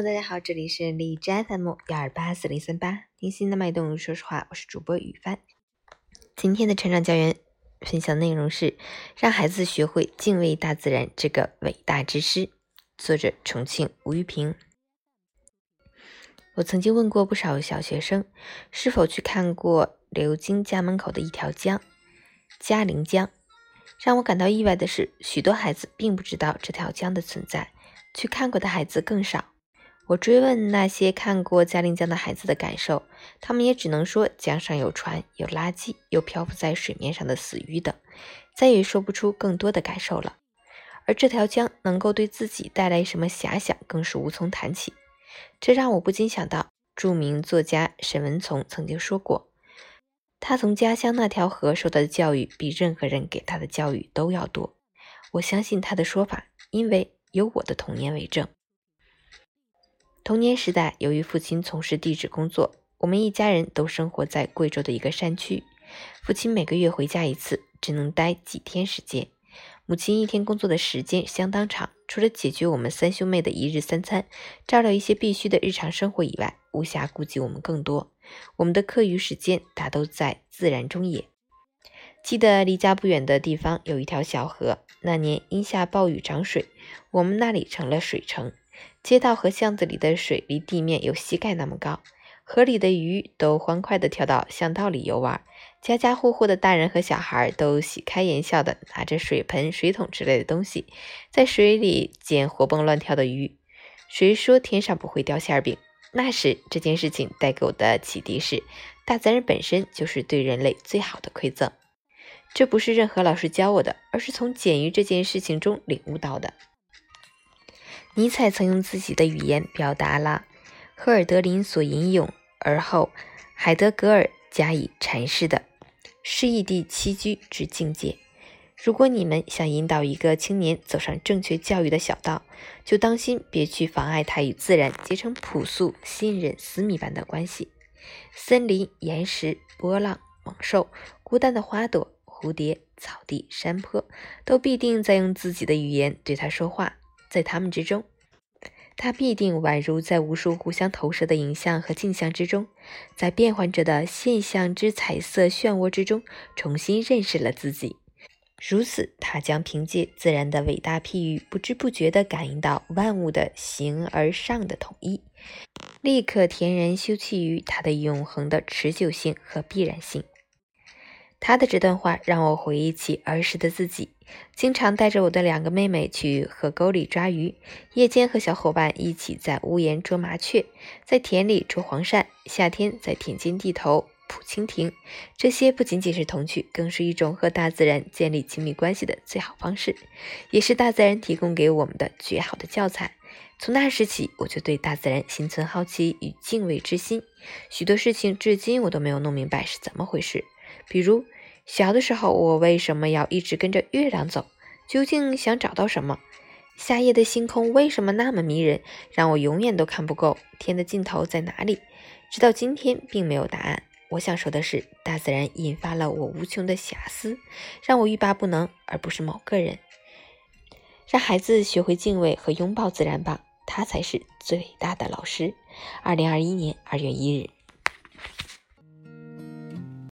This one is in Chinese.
大家好，这里是荔枝 FM 幺二八四零三八，听心的脉动。说实话，我是主播雨帆。今天的成长教员分享内容是让孩子学会敬畏大自然这个伟大之师。作者：重庆吴玉平。我曾经问过不少小学生，是否去看过流经家门口的一条江——嘉陵江。让我感到意外的是，许多孩子并不知道这条江的存在，去看过的孩子更少。我追问那些看过嘉陵江的孩子的感受，他们也只能说江上有船、有垃圾、有漂浮在水面上的死鱼等，再也说不出更多的感受了。而这条江能够对自己带来什么遐想，更是无从谈起。这让我不禁想到，著名作家沈文从曾经说过，他从家乡那条河受到的教育，比任何人给他的教育都要多。我相信他的说法，因为有我的童年为证。童年时代，由于父亲从事地质工作，我们一家人都生活在贵州的一个山区。父亲每个月回家一次，只能待几天时间。母亲一天工作的时间相当长，除了解决我们三兄妹的一日三餐，照料一些必须的日常生活以外，无暇顾及我们更多。我们的课余时间大都在自然中野。记得离家不远的地方有一条小河，那年因下暴雨涨水，我们那里成了水城。街道和巷子里的水离地面有膝盖那么高，河里的鱼都欢快地跳到巷道里游玩，家家户户的大人和小孩都喜开颜笑地拿着水盆、水桶之类的东西，在水里捡活蹦乱跳的鱼。谁说天上不会掉馅饼？那时这件事情带给我的启迪是，大自然本身就是对人类最好的馈赠。这不是任何老师教我的，而是从捡鱼这件事情中领悟到的。尼采曾用自己的语言表达了赫尔德林所引用，而后海德格尔加以阐释的诗意地栖居之境界。如果你们想引导一个青年走上正确教育的小道，就当心别去妨碍他与自然结成朴素、信任、私密般的关系。森林、岩石、波浪、猛兽、孤单的花朵、蝴蝶、草地、山坡，都必定在用自己的语言对他说话。在他们之中，他必定宛如在无数互相投射的影像和镜像之中，在变幻着的现象之彩色漩涡之中，重新认识了自己。如此，他将凭借自然的伟大譬喻，不知不觉地感应到万物的形而上的统一，立刻恬然休憩于它的永恒的持久性和必然性。他的这段话让我回忆起儿时的自己，经常带着我的两个妹妹去河沟里抓鱼，夜间和小伙伴一起在屋檐捉麻雀，在田里捉黄鳝，夏天在田间地头捕蜻蜓。这些不仅仅是童趣，更是一种和大自然建立亲密关系的最好方式，也是大自然提供给我们的绝好的教材。从那时起，我就对大自然心存好奇与敬畏之心，许多事情至今我都没有弄明白是怎么回事。比如小的时候，我为什么要一直跟着月亮走？究竟想找到什么？夏夜的星空为什么那么迷人，让我永远都看不够？天的尽头在哪里？直到今天，并没有答案。我想说的是，大自然引发了我无穷的遐思，让我欲罢不能，而不是某个人。让孩子学会敬畏和拥抱自然吧，他才是最大的老师。二零二一年二月一日。